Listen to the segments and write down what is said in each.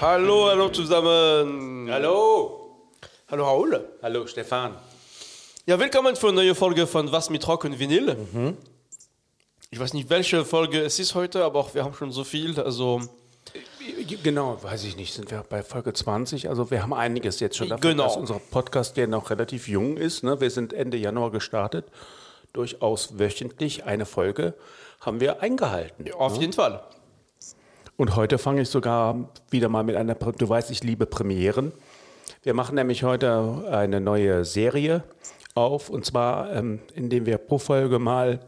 Hallo, hallo zusammen. Hallo. Hallo Raoul. Hallo Stefan. Ja, willkommen für eine neue Folge von Was mit Rock und Vinyl. Ich weiß nicht, welche Folge es ist heute, aber auch wir haben schon so viel. Also, Genau, weiß ich nicht, sind wir bei Folge 20. Also wir haben einiges jetzt schon dafür, Genau. dass unser Podcast ja noch relativ jung ist. Ne? Wir sind Ende Januar gestartet. Durchaus wöchentlich eine Folge haben wir eingehalten. auf jeden Fall. Und heute fange ich sogar wieder mal mit einer, du weißt, ich liebe Premieren. Wir machen nämlich heute eine neue Serie auf und zwar, ähm, indem wir pro Folge mal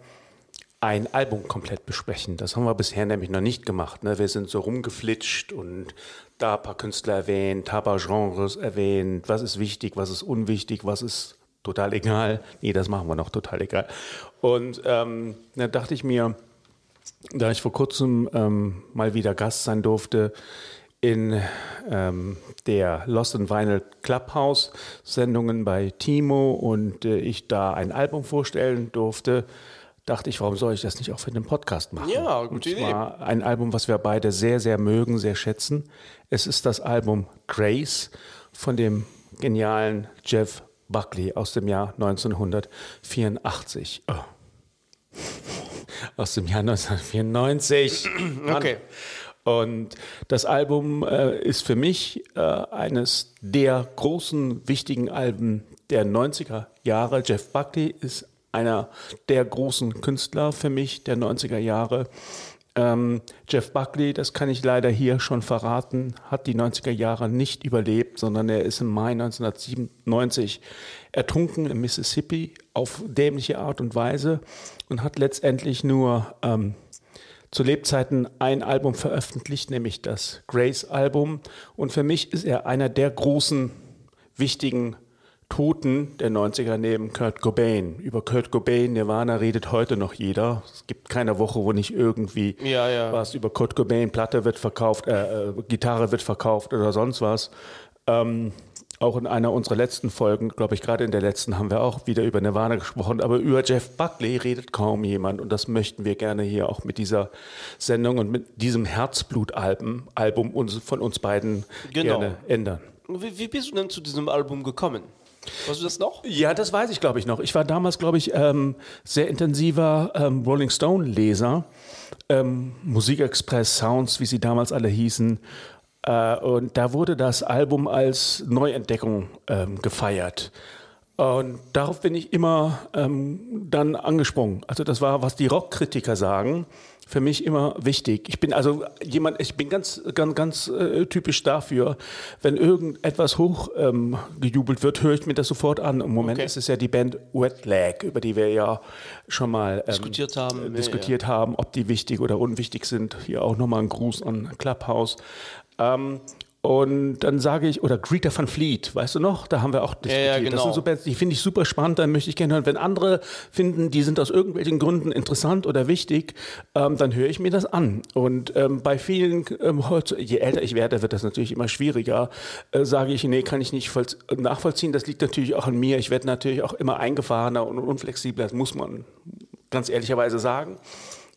ein Album komplett besprechen. Das haben wir bisher nämlich noch nicht gemacht. Ne? Wir sind so rumgeflitscht und da ein paar Künstler erwähnt, da ein paar Genres erwähnt, was ist wichtig, was ist unwichtig, was ist total egal. Nee, das machen wir noch total egal. Und ähm, da dachte ich mir, da ich vor kurzem ähm, mal wieder Gast sein durfte in ähm, der Lost in Vinyl Clubhouse Sendungen bei Timo und äh, ich da ein Album vorstellen durfte, dachte ich, warum soll ich das nicht auch für den Podcast machen? Ja, gute zwar ein Album, was wir beide sehr, sehr mögen, sehr schätzen. Es ist das Album Grace von dem genialen Jeff Buckley aus dem Jahr 1984. Oh aus dem Jahr 1994. Mann. Okay. Und das Album äh, ist für mich äh, eines der großen, wichtigen Alben der 90er Jahre. Jeff Buckley ist einer der großen Künstler für mich der 90er Jahre. Ähm, Jeff Buckley, das kann ich leider hier schon verraten, hat die 90er Jahre nicht überlebt, sondern er ist im Mai 1997 ertrunken im Mississippi auf dämliche Art und Weise und hat letztendlich nur ähm, zu Lebzeiten ein Album veröffentlicht, nämlich das Grace-Album. Und für mich ist er einer der großen, wichtigen Toten der 90er neben Kurt Cobain. Über Kurt Cobain, Nirvana redet heute noch jeder. Es gibt keine Woche, wo nicht irgendwie Ja, ja. was über Kurt Cobain, Platte wird verkauft, äh, äh, Gitarre wird verkauft oder sonst was. Ähm, auch in einer unserer letzten Folgen, glaube ich, gerade in der letzten, haben wir auch wieder über Nirvana gesprochen. Aber über Jeff Buckley redet kaum jemand. Und das möchten wir gerne hier auch mit dieser Sendung und mit diesem Herzblut-Album Album von uns beiden Genau. gerne ändern. Wie, wie bist du denn zu diesem Album gekommen? Weißt du das noch? Ja, das weiß ich, glaube ich, noch. Ich war damals, glaube ich, ähm, sehr intensiver ähm, Rolling Stone-Leser. Ähm, Musikexpress Sounds, wie sie damals alle hießen. Äh, und da wurde das Album als Neuentdeckung ähm, gefeiert. Und darauf bin ich immer ähm, dann angesprungen. Also das war, was die Rockkritiker sagen, für mich immer wichtig. Ich bin also jemand, ich bin ganz, ganz, ganz äh, typisch dafür, wenn irgendetwas hoch ähm, wird, höre ich mir das sofort an. Im Moment Okay. ist es ja die Band Wet Leg, über die wir ja schon mal ähm, Diskutiert haben. äh, Ja, diskutiert haben, ob die wichtig oder unwichtig sind. Hier auch nochmal ein Gruß an Clubhouse. Ähm, und dann sage ich, oder Greta van Fleet, weißt du noch? Da haben wir auch diskutiert. ja, Das genau. sind so Bands, die finde ich super spannend, dann möchte ich gerne hören. Wenn andere finden, die sind aus irgendwelchen Gründen interessant oder wichtig, ähm, dann höre ich mir das an. Und ähm, bei vielen, ähm, je älter ich werde, wird das natürlich immer schwieriger, äh, sage ich, nee, kann ich nicht vollz- nachvollziehen. Das liegt natürlich auch an mir. Ich werde natürlich auch immer eingefahrener und unflexibler, das muss man ganz ehrlicherweise sagen.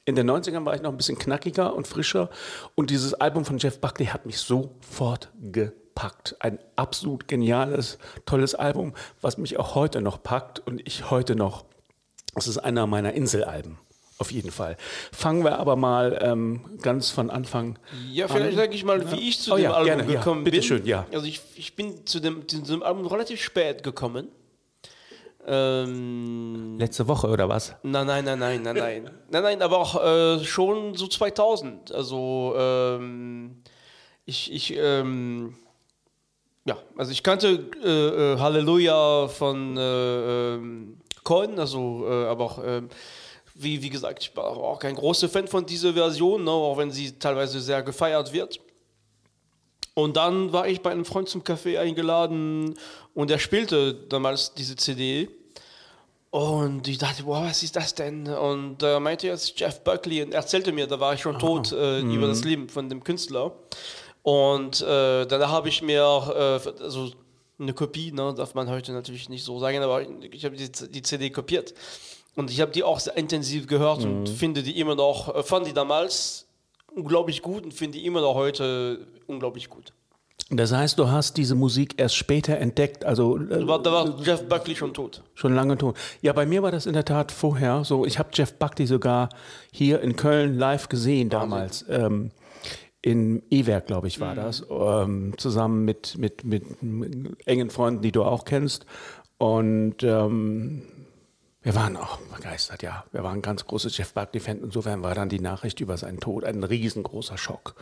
In den 90ern war ich noch ein bisschen knackiger und frischer und dieses Album von Jeff Buckley hat mich sofort gepackt. Ein absolut geniales, tolles Album, was mich auch heute noch packt und ich heute noch, das ist einer meiner Inselalben. Auf jeden Fall. Fangen wir aber mal ähm, ganz von Anfang Ja, vielleicht an. sage ich mal, wie ich zu Oh dem ja, Album gerne, ja. gekommen Bitte bin. schön, ja. Also ich, ich bin zu dem, zu diesem Album relativ spät gekommen. Ähm, Letzte Woche oder was? nein, nein, nein, nein, nein, nein. Nein, nein, aber auch äh, schon so 2000. Also ähm, ich, ich, ähm, ja, also ich kannte äh, äh, Halleluja von äh, ähm, Cohen, also äh, aber auch ähm, wie, wie gesagt, ich war auch kein großer Fan von dieser Version, ne, auch wenn sie teilweise sehr gefeiert wird. Und dann war ich bei einem Freund zum Café eingeladen und er spielte damals diese CD. Und ich dachte, boah, was ist das denn? Und äh, meinte jetzt Jeff Buckley und erzählte mir, da war ich schon tot, äh, über das Leben von dem Künstler. Und äh, dann habe ich mir äh, also eine Kopie, ne, darf man heute natürlich nicht so sagen, aber ich habe die, die CD kopiert. Und ich habe die auch sehr intensiv gehört Mhm. und finde die immer noch, äh, fand die damals unglaublich gut und finde die immer noch heute unglaublich gut. Das heißt, du hast diese Musik erst später entdeckt, also äh, Da war, da war Jeff Buckley schon tot. schon lange tot. Ja, bei mir war das in der Tat vorher so. Ich habe Jeff Buckley sogar hier in Köln live gesehen damals. Ähm, in E-Werk, glaube ich, war das. Ähm, zusammen mit, mit, mit, mit engen Freunden, die du auch kennst. Und ähm, wir waren auch begeistert, ja. Wir waren ganz große Jeff Buckley-Fans. Insofern war dann die Nachricht über seinen Tod ein riesengroßer Schock.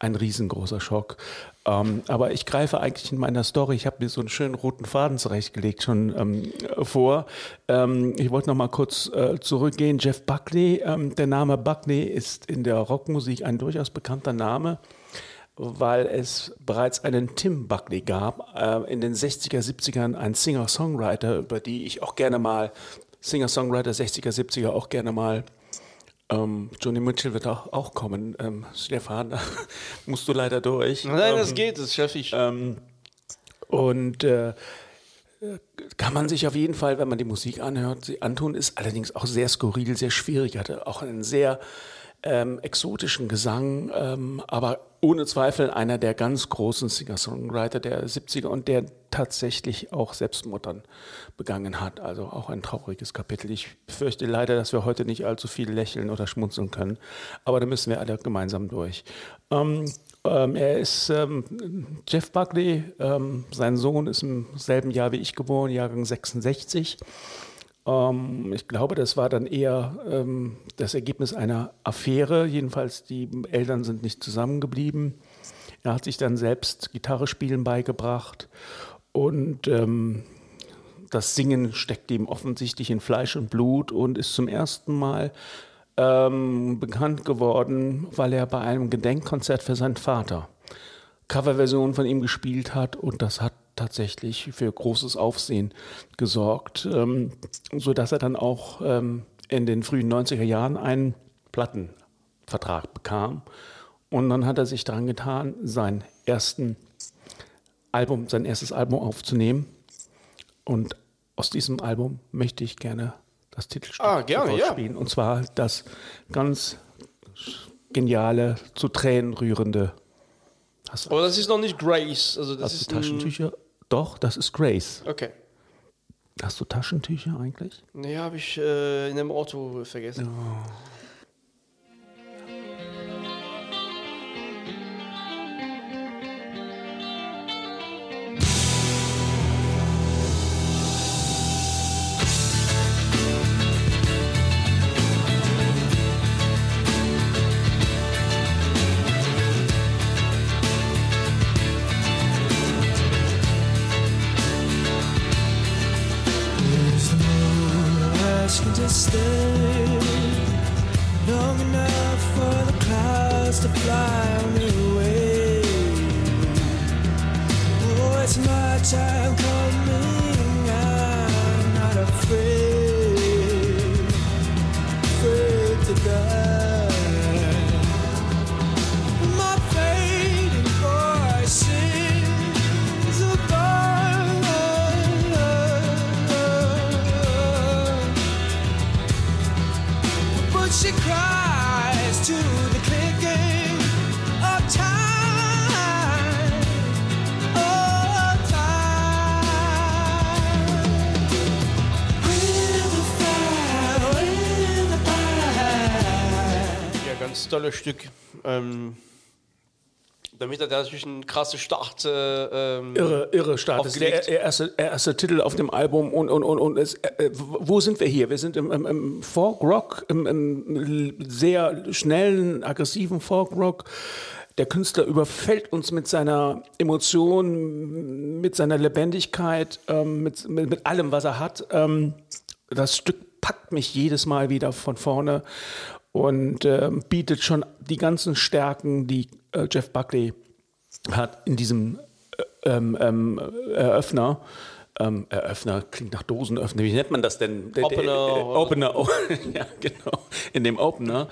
Ein riesengroßer Schock. Ähm, aber ich greife eigentlich in meiner Story, ich habe mir so einen schönen roten Faden zurechtgelegt schon ähm, vor. Ähm, ich wollte noch mal kurz äh, zurückgehen. Jeff Buckley, ähm, der Name Buckley ist in der Rockmusik ein durchaus bekannter Name weil es bereits einen Tim Buckley gab, äh, in den 60er, 70ern, ein Singer-Songwriter, über die ich auch gerne mal, Singer-Songwriter 60er, 70er auch gerne mal, ähm, Johnny Mitchell wird auch, auch kommen, ähm, Stefan, da musst du leider durch. Nein, ähm, das geht, das schaffe ich. ähm, und äh, kann man sich auf jeden Fall, wenn man die Musik anhört, sie antun, ist allerdings auch sehr skurril, sehr schwierig, hatte auch einen sehr ähm, exotischen Gesang, ähm, aber ohne Zweifel einer der ganz großen Singer-Songwriter der 70er und der tatsächlich auch Selbstmord dann begangen hat. Also auch ein trauriges Kapitel. Ich fürchte leider, dass wir heute nicht allzu viel lächeln oder schmunzeln können, aber da müssen wir alle gemeinsam durch. Ähm, ähm, er ist ähm, Jeff Buckley, ähm, sein Sohn ist im selben Jahr wie ich geboren, Jahrgang 66. Ähm, ich glaube, das war dann eher ähm, das Ergebnis einer Affäre. Jedenfalls, die Eltern sind nicht zusammengeblieben. Er hat sich dann selbst Gitarre spielen beigebracht und ähm, das Singen steckt ihm offensichtlich in Fleisch und Blut und ist zum ersten Mal ähm, bekannt geworden, weil er bei einem Gedenkkonzert für seinen Vater Coverversion von ihm gespielt hat und das hat tatsächlich für großes Aufsehen gesorgt, ähm, sodass er dann auch ähm, in den frühen 90er Jahren einen Plattenvertrag bekam. Und dann hat er sich daran getan, sein ersten Album, sein erstes Album aufzunehmen. Und aus diesem Album möchte ich gerne das Titelstück Ah, gerne, ja. spielen. Und zwar das ganz geniale, zu Tränen rührende. Hast Aber das ist noch nicht Grace. Also das hast ist du ein- Taschentücher? Doch, das ist Grace. Okay. Hast du Taschentücher eigentlich? Nee, habe ich äh, in dem Auto vergessen. There's stay long enough for the clouds to fly away. Tolles Stück. Ähm, damit er natürlich einen krassen Start. Äh, ähm, Irre, irre Start. Das ist der erste, erste Titel auf dem Album. Und, und, und, und es, äh, wo sind wir hier? Wir sind im, im, im Folk-Rock, im, im sehr schnellen, aggressiven Folk-Rock. Der Künstler überfällt uns mit seiner Emotion, mit seiner Lebendigkeit, ähm, mit, mit, mit allem, was er hat. Ähm, das Stück packt mich jedes Mal wieder von vorne und ähm, bietet schon die ganzen Stärken, die äh, Jeff Buckley hat in diesem äh, ähm, ähm, Eröffner. Ähm, Eröffner klingt nach Dosenöffner. Wie nennt man das denn? Der- der- Opener äh, oder- Opener. Oh, ja, genau. In dem Opener.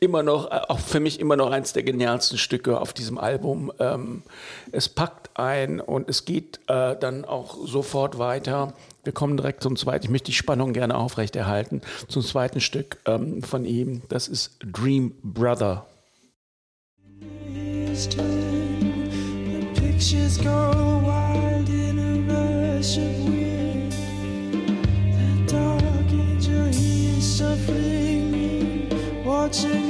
Immer noch, äh, auch für mich immer noch eins der genialsten Stücke auf diesem Album. Ähm, es packt ein und es geht äh, dann auch sofort weiter wir kommen direkt zum zweiten. Ich möchte die Spannung gerne aufrechterhalten. Zum zweiten Stück ähm, von ihm. Das ist Dream Brother. Pictures watching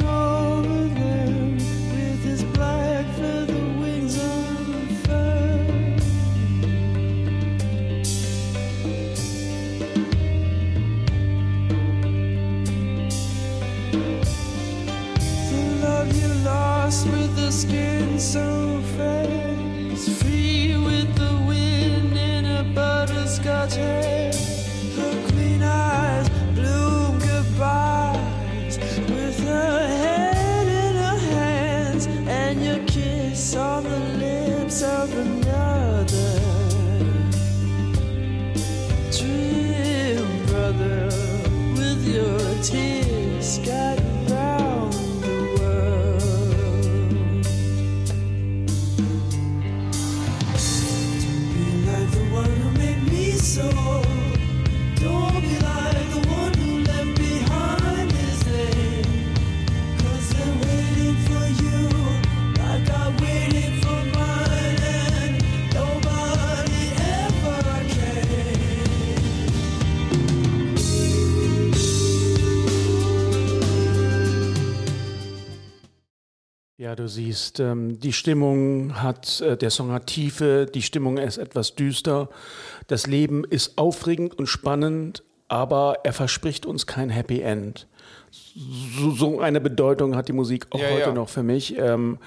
and your kiss on the lips of another. Ja, du siehst, ähm, die Stimmung hat, äh, der Song hat Tiefe, die Stimmung ist etwas düster. Das Leben ist aufregend und spannend, aber er verspricht uns kein Happy End. So, so eine Bedeutung hat die Musik auch Ja, heute ja. noch für mich. Ähm,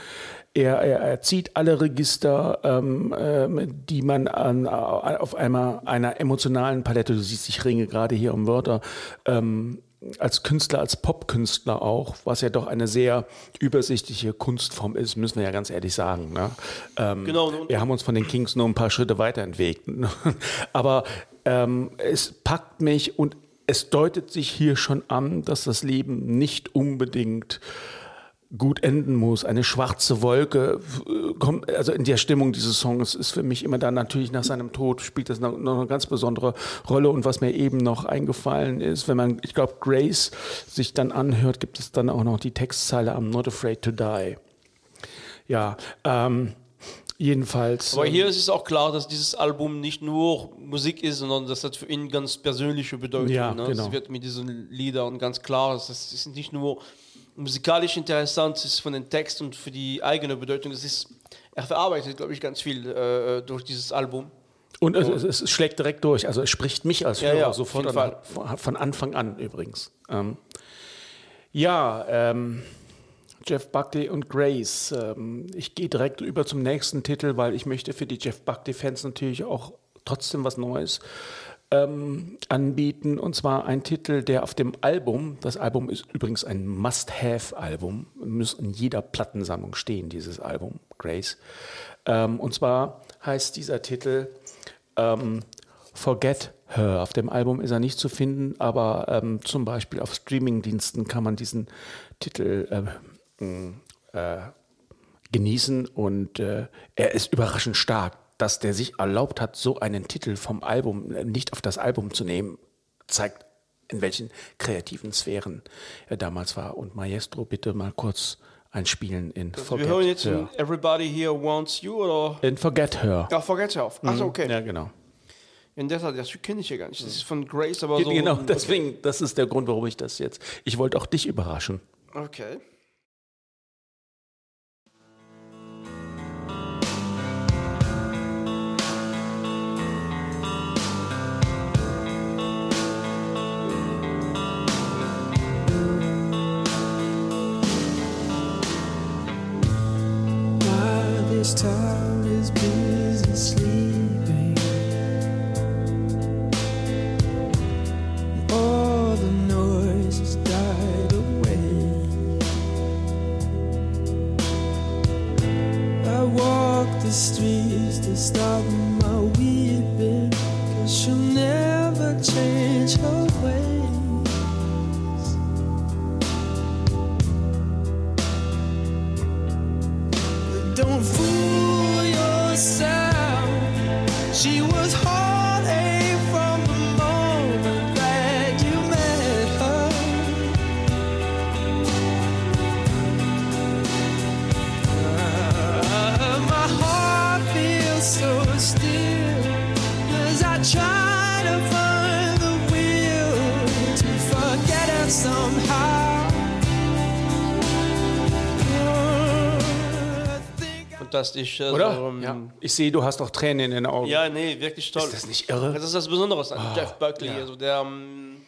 er, er, er zieht alle Register, ähm, ähm, die man an, auf einmal einer emotionalen Palette, du siehst, ich ringe gerade hier um Wörter, ähm, als Künstler, als Popkünstler auch, was ja doch eine sehr übersichtliche Kunstform ist, müssen wir ja ganz ehrlich sagen. Ne? Ähm, Genau, wir haben uns von den Kings nur ein paar Schritte weiterentwickelt. Aber ähm, es packt mich und es deutet sich hier schon an, dass das Leben nicht unbedingt gut enden muss. Eine schwarze Wolke äh, kommt, also in der Stimmung dieses Songs ist für mich immer dann natürlich nach seinem Tod spielt das noch, eine ganz besondere Rolle. Und was mir eben noch eingefallen ist, wenn man, ich glaube, Grace sich dann anhört, gibt es dann auch noch die Textzeile I'm not afraid to die. Ja, ähm, jedenfalls. Aber ähm, hier ist es auch klar, dass dieses Album nicht nur Musik ist, sondern das hat für ihn ganz persönliche Bedeutung. Ja, ne? genau. Es wird mit diesen Liedern ganz klar, das ist nicht nur musikalisch interessant, es ist von den Text und für die eigene Bedeutung. Es ist, er verarbeitet, glaube ich, ganz viel äh, durch dieses Album. Und es, es, es schlägt direkt durch. Also es spricht mich als Ja, Hörer ja, sofort auf an, von Anfang an übrigens. Ähm, ja, ähm, Jeff Buckley und Grace. Ähm, ich gehe direkt über zum nächsten Titel, weil ich möchte für die Jeff Buckley-Fans natürlich auch trotzdem was Neues ähm, anbieten. Und zwar ein Titel, der auf dem Album, das Album ist übrigens ein Must-Have-Album, muss in jeder Plattensammlung stehen, dieses Album, Grace. Ähm, und zwar heißt dieser Titel ähm, Forget Her. Auf dem Album ist er nicht zu finden, aber ähm, zum Beispiel auf Streamingdiensten kann man diesen Titel äh, äh, genießen und äh, er ist überraschend stark, dass der sich erlaubt hat, so einen Titel vom Album äh, nicht auf das Album zu nehmen, zeigt, in welchen kreativen Sphären er damals war. Und Maestro, bitte mal kurz einspielen in Forget Wir hören jetzt Her. in Everybody Here Wants You oder. In Forget Her. Ja, Forget Yourself. Achso, okay. Ja, genau. In der Tat, das kenne ich ja gar nicht. Das ist von Grace, aber so. genau, okay. deswegen, das ist der Grund, warum ich das jetzt. Ich wollte auch dich überraschen. Okay. stars. Fantastisch. Also, Oder? ähm, ja. Ich sehe, du hast auch Tränen in den Augen. Ja, nee, wirklich toll. Ist das nicht irre? Das ist das Besondere an Jeff Buckley. ja. Also der ähm,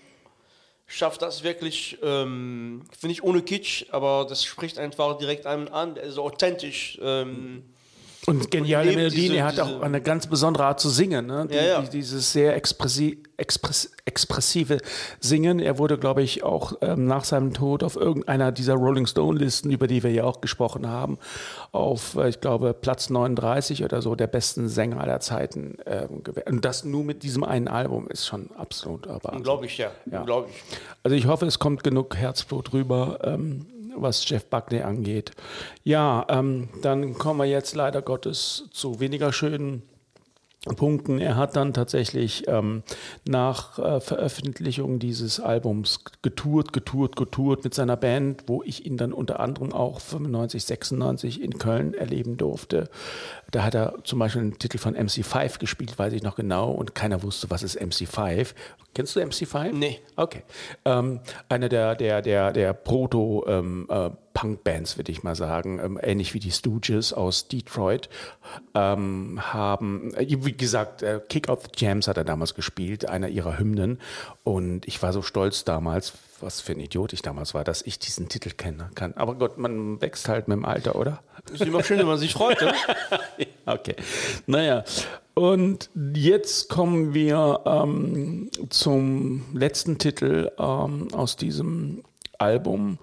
schafft das wirklich, ähm, finde ich, ohne Kitsch, aber das spricht einfach direkt einem an. Also authentisch. Ähm, Und geniale lebt Melodien. diese- er hat auch eine ganz besondere Art zu singen. Ne? Die, Ja, ja. Die, dieses sehr expressi express expressive Singen. Er wurde, glaube ich, auch ähm, nach seinem Tod auf irgendeiner dieser Rolling Stone-Listen, über die wir ja auch gesprochen haben, auf, äh, ich glaube, Platz 39 oder so der besten Sänger aller Zeiten ähm, gewählt. Und das nur mit diesem einen Album ist schon absolut aber unglaublich, ja. Ja. Unglaublich. Also ich hoffe, es kommt genug Herzblut rüber, ähm, was Jeff Buckley angeht. Ja, ähm, dann kommen wir jetzt leider Gottes zu weniger schönen Punkten. Er hat dann tatsächlich ähm, nach äh, Veröffentlichung dieses Albums getourt, getourt, getourt mit seiner Band, wo ich ihn dann unter anderem auch 95, 96 in Köln erleben durfte. Da hat er zum Beispiel einen Titel von MC5 gespielt, weiß ich noch genau, und keiner wusste, was ist MC5. Kennst du MC5? Nee. Okay. Ähm, eine der, der, der, der Proto- ähm, äh, Punk-Bands, würde ich mal sagen, ähm, ähnlich wie die Stooges aus Detroit, ähm, haben, äh, wie gesagt, äh, Kick Out the Jams hat er damals gespielt, einer ihrer Hymnen. Und ich war so stolz damals, was für ein Idiot ich damals war, dass ich diesen Titel kennen kann. Aber Gott, man wächst halt mit dem Alter, oder? Ist immer schön, wenn man sich freut. Ne? Okay. Naja, und jetzt kommen wir ähm, zum letzten Titel ähm, aus diesem Album,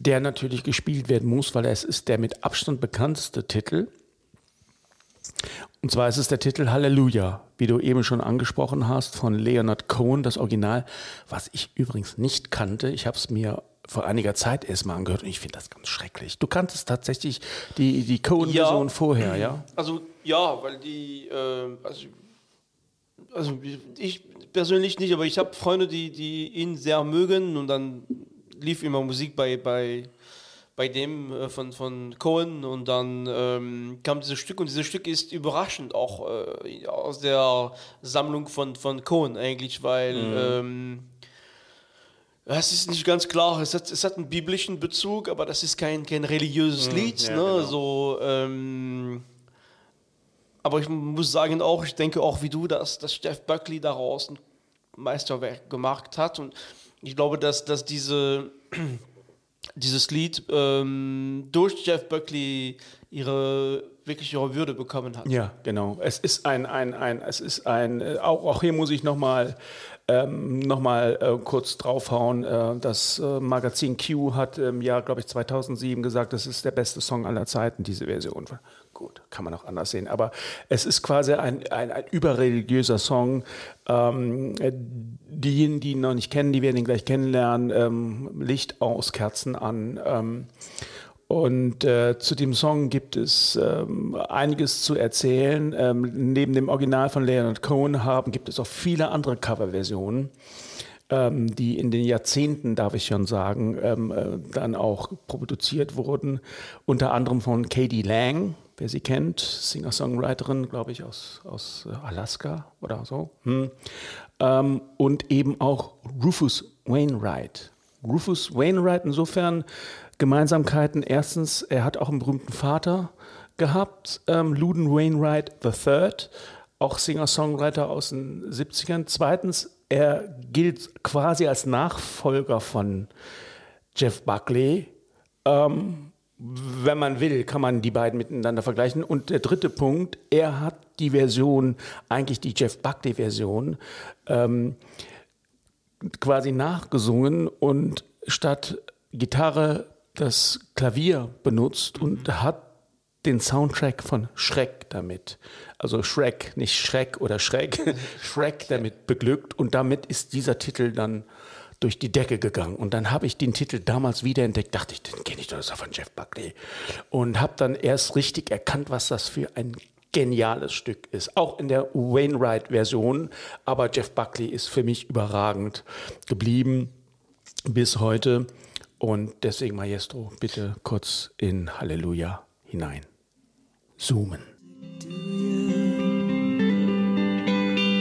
der natürlich gespielt werden muss, weil es ist der mit Abstand bekannteste Titel. Und zwar ist es der Titel Halleluja, wie du eben schon angesprochen hast, von Leonard Cohen, das Original, was ich übrigens nicht kannte. Ich habe es mir vor einiger Zeit erstmal angehört und ich finde das ganz schrecklich. Du kanntest tatsächlich die, die Cohen-Version Ja. vorher, ja? Also ja, weil die, äh, also, also ich persönlich nicht, aber ich habe Freunde, die, die ihn sehr mögen und dann lief immer Musik bei, bei, bei dem äh, von, von Cohen und dann ähm, kam dieses Stück und dieses Stück ist überraschend auch äh, aus der Sammlung von, von Cohen eigentlich, weil ähm, es ist nicht ganz klar, es hat, es hat einen biblischen Bezug, aber das ist kein, kein religiöses Lied. ja, ne? genau. so, ähm, aber ich muss sagen auch, ich denke auch wie du, dass, dass Jeff Buckley daraus ein Meisterwerk gemacht hat. Und ich glaube, dass, dass diese, dieses Lied ähm, durch Jeff Buckley ihre wirklich ihre Würde bekommen hat. Ja, genau. Es ist ein, ein, ein, es ist ein, äh, auch, auch hier muss ich nochmal ähm, noch äh, kurz draufhauen. Äh, das äh, Magazin Q hat im Jahr, glaube ich, 2007 gesagt, das ist der beste Song aller Zeiten, diese Version. Gut, kann man auch anders sehen. Aber es ist quasi ein, ein, ein überreligiöser Song. Ähm, äh, diejenigen, die ihn noch nicht kennen, die werden ihn gleich kennenlernen. Ähm, Licht aus, Kerzen an. Ähm, und äh, zu dem Song gibt es ähm, einiges zu erzählen. Ähm, neben dem Original von Leonard Cohen haben, gibt es auch viele andere Coverversionen, ähm, die in den Jahrzehnten, darf ich schon sagen, ähm, äh, dann auch produziert wurden. Unter anderem von Katie Lang, wer sie kennt, Singer-Songwriterin, glaube ich, aus, aus äh, Alaska oder so. Hm. Ähm, und eben auch Rufus Wainwright. Rufus Wainwright insofern Gemeinsamkeiten. Erstens, er hat auch einen berühmten Vater gehabt, ähm, Luden Wainwright III, auch Singer-Songwriter aus den 70ern. Zweitens, er gilt quasi als Nachfolger von Jeff Buckley. Ähm, wenn man will, kann man die beiden miteinander vergleichen. Und der dritte Punkt, er hat die Version, eigentlich die Jeff Buckley-Version, ähm, quasi nachgesungen und statt Gitarre das Klavier benutzt und hat den Soundtrack von Shrek damit. Also Shrek, nicht Schreck oder Schreck, Shrek damit beglückt und damit ist dieser Titel dann durch die Decke gegangen. Und dann habe ich den Titel damals wiederentdeckt, dachte ich, den kenne ich doch, das ist von Jeff Buckley. Und habe dann erst richtig erkannt, was das für ein geniales Stück ist. Auch in der Wainwright-Version. Aber Jeff Buckley ist für mich überragend geblieben bis heute. Und deswegen, Maestro, bitte kurz in Halleluja hinein. Zoomen.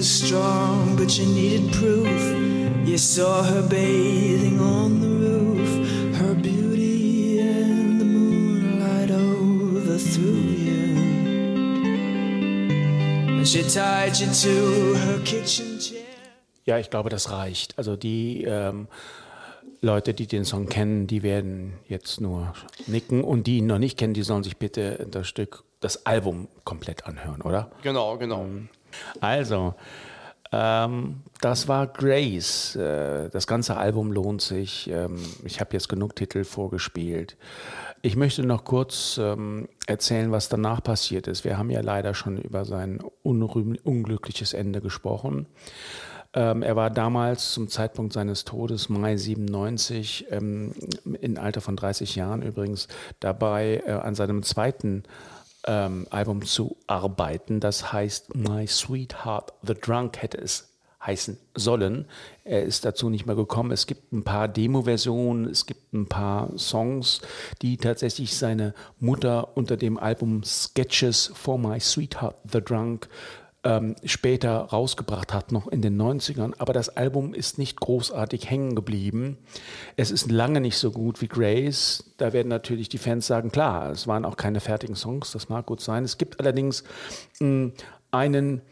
was strong, but you needed proof. You saw her bathing on the roof, her beauty and the moonlight overthrew you. And she tied you to her kitchen chair. Ja, ich glaube, das reicht. Also die ähm, Leute, die den Song kennen, die werden jetzt nur nicken und die ihn noch nicht kennen, die sollen sich bitte das Stück, das Album komplett anhören, oder? Genau, genau. Also, ähm, das war Grace. Äh, das ganze Album lohnt sich. Ähm, ich habe jetzt genug Titel vorgespielt. Ich möchte noch kurz ähm, erzählen, was danach passiert ist. Wir haben ja leider schon über sein unglückliches Ende gesprochen. Ähm, er war damals zum Zeitpunkt seines Todes, Mai 97, ähm, im Alter von 30 Jahren übrigens, dabei äh, an seinem zweiten ähm, Album zu arbeiten. Das heißt My Sweetheart the Drunk hätte es heißen sollen. Er ist dazu nicht mehr gekommen. Es gibt ein paar Demo-Versionen, es gibt ein paar Songs, die tatsächlich seine Mutter unter dem Album Sketches for My Sweetheart the Drunk ähm, später rausgebracht hat, noch in den 90ern. Aber das Album ist nicht großartig hängen geblieben. Es ist lange nicht so gut wie Grace. Da werden natürlich die Fans sagen, klar, es waren auch keine fertigen Songs, das mag gut sein. Es gibt allerdings mh, einen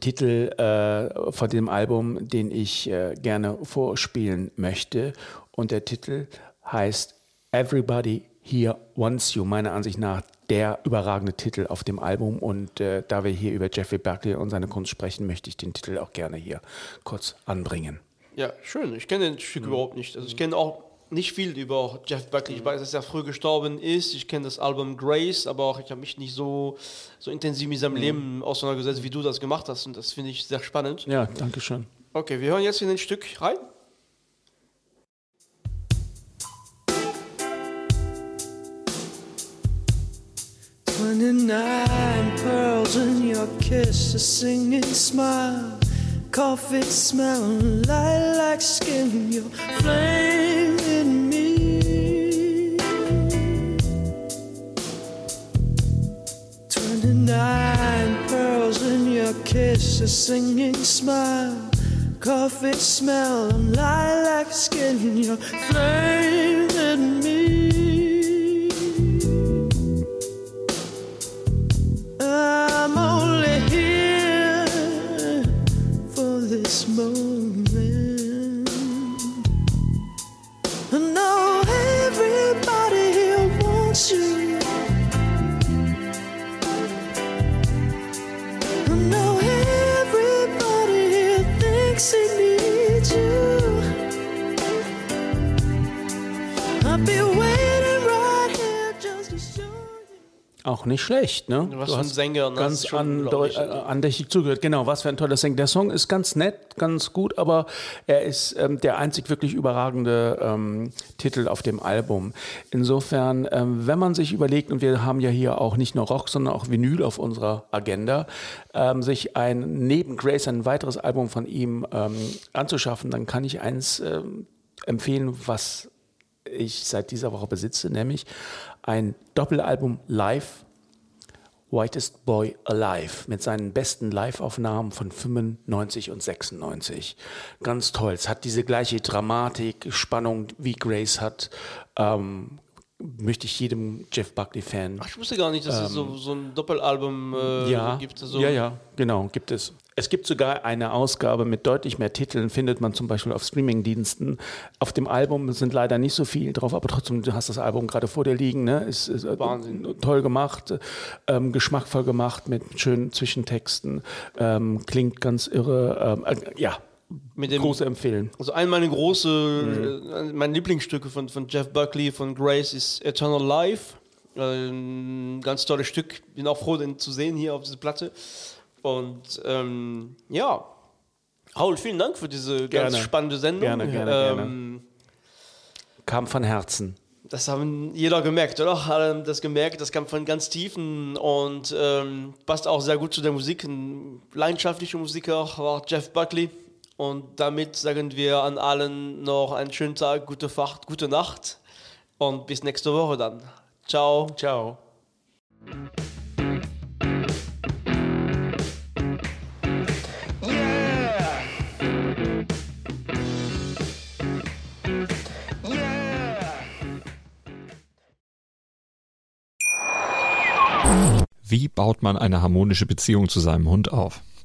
Titel äh, von dem Album, den ich äh, gerne vorspielen möchte. Und der Titel heißt Everybody Here Wants You, meiner Ansicht nach der überragende Titel auf dem Album. Und äh, da wir hier über Jeffrey Buckley und seine Kunst sprechen, möchte ich den Titel auch gerne hier kurz anbringen. Ja, schön. Ich kenne das Stück überhaupt nicht. Also ich kenne auch nicht viel über Jeff Buckley. Ich weiß, dass er früh gestorben ist. Ich kenne das Album Grace, aber auch ich habe mich nicht so, so intensiv mit seinem Leben auseinandergesetzt, wie du das gemacht hast. Und das finde ich sehr spannend. Ja, danke schön. Okay, wir hören jetzt in ein Stück rein. Twenty-nine pearls in your kiss, a singing smile, coffee smelling, lilac skin, your flame in me. Twenty-nine pearls in your kiss, a singing smile, coffee smelling, lilac skin, your flame nicht schlecht, ne? Du hast Sänger, ne? Ganz äh, andächtig zugehört. Genau, was für ein toller Sänger. Der Song ist ganz nett, ganz gut, aber er ist ähm, der einzig wirklich überragende ähm, Titel auf dem Album. Insofern, ähm, wenn man sich überlegt, und wir haben ja hier auch nicht nur Rock, sondern auch Vinyl auf unserer Agenda, ähm, sich ein neben Grace ein weiteres Album von ihm ähm, anzuschaffen, dann kann ich eins ähm, empfehlen, was ich seit dieser Woche besitze, nämlich ein Doppelalbum live Whitest Boy Alive mit seinen besten Live-Aufnahmen von 95 und 96. Ganz toll. Es hat diese gleiche Dramatik, Spannung wie Grace hat. Ähm, möchte ich jedem Jeff Buckley-Fan Ach, ich wusste gar nicht, dass es so, so ein Doppelalbum äh, ja, gibt. So. ja, ja, genau, gibt es. Es gibt sogar eine Ausgabe mit deutlich mehr Titeln, findet man zum Beispiel auf Streamingdiensten. Auf dem Album sind leider nicht so viel drauf, aber trotzdem, du hast das Album gerade vor dir liegen, ne? Ist, ist äh, Wahnsinn. toll gemacht, ähm, geschmackvoll gemacht mit schönen Zwischentexten, ähm, klingt ganz irre. Ähm, äh, ja, Mit dem, große Empfehlen. Also ein meiner große, Mhm. äh, meine Lieblingsstücke von, von Jeff Buckley, von Grace ist Eternal Life. Ein ganz tolles Stück. Bin auch froh, den zu sehen hier auf dieser Platte. Und ähm, ja, Raul, vielen Dank für diese ganz Gerne. spannende Sendung. Gerne, gerne, ähm, Kam von Herzen. Das haben jeder gemerkt, oder? Alle das gemerkt, das kam von ganz tiefen und ähm, passt auch sehr gut zu der Musik. Ein leidenschaftlicher Musiker war Jeff Buckley. Und damit sagen wir an allen noch einen schönen Tag, gute Fahrt, gute Nacht und bis nächste Woche dann. Ciao. Ciao. Wie baut man eine harmonische Beziehung zu seinem Hund auf?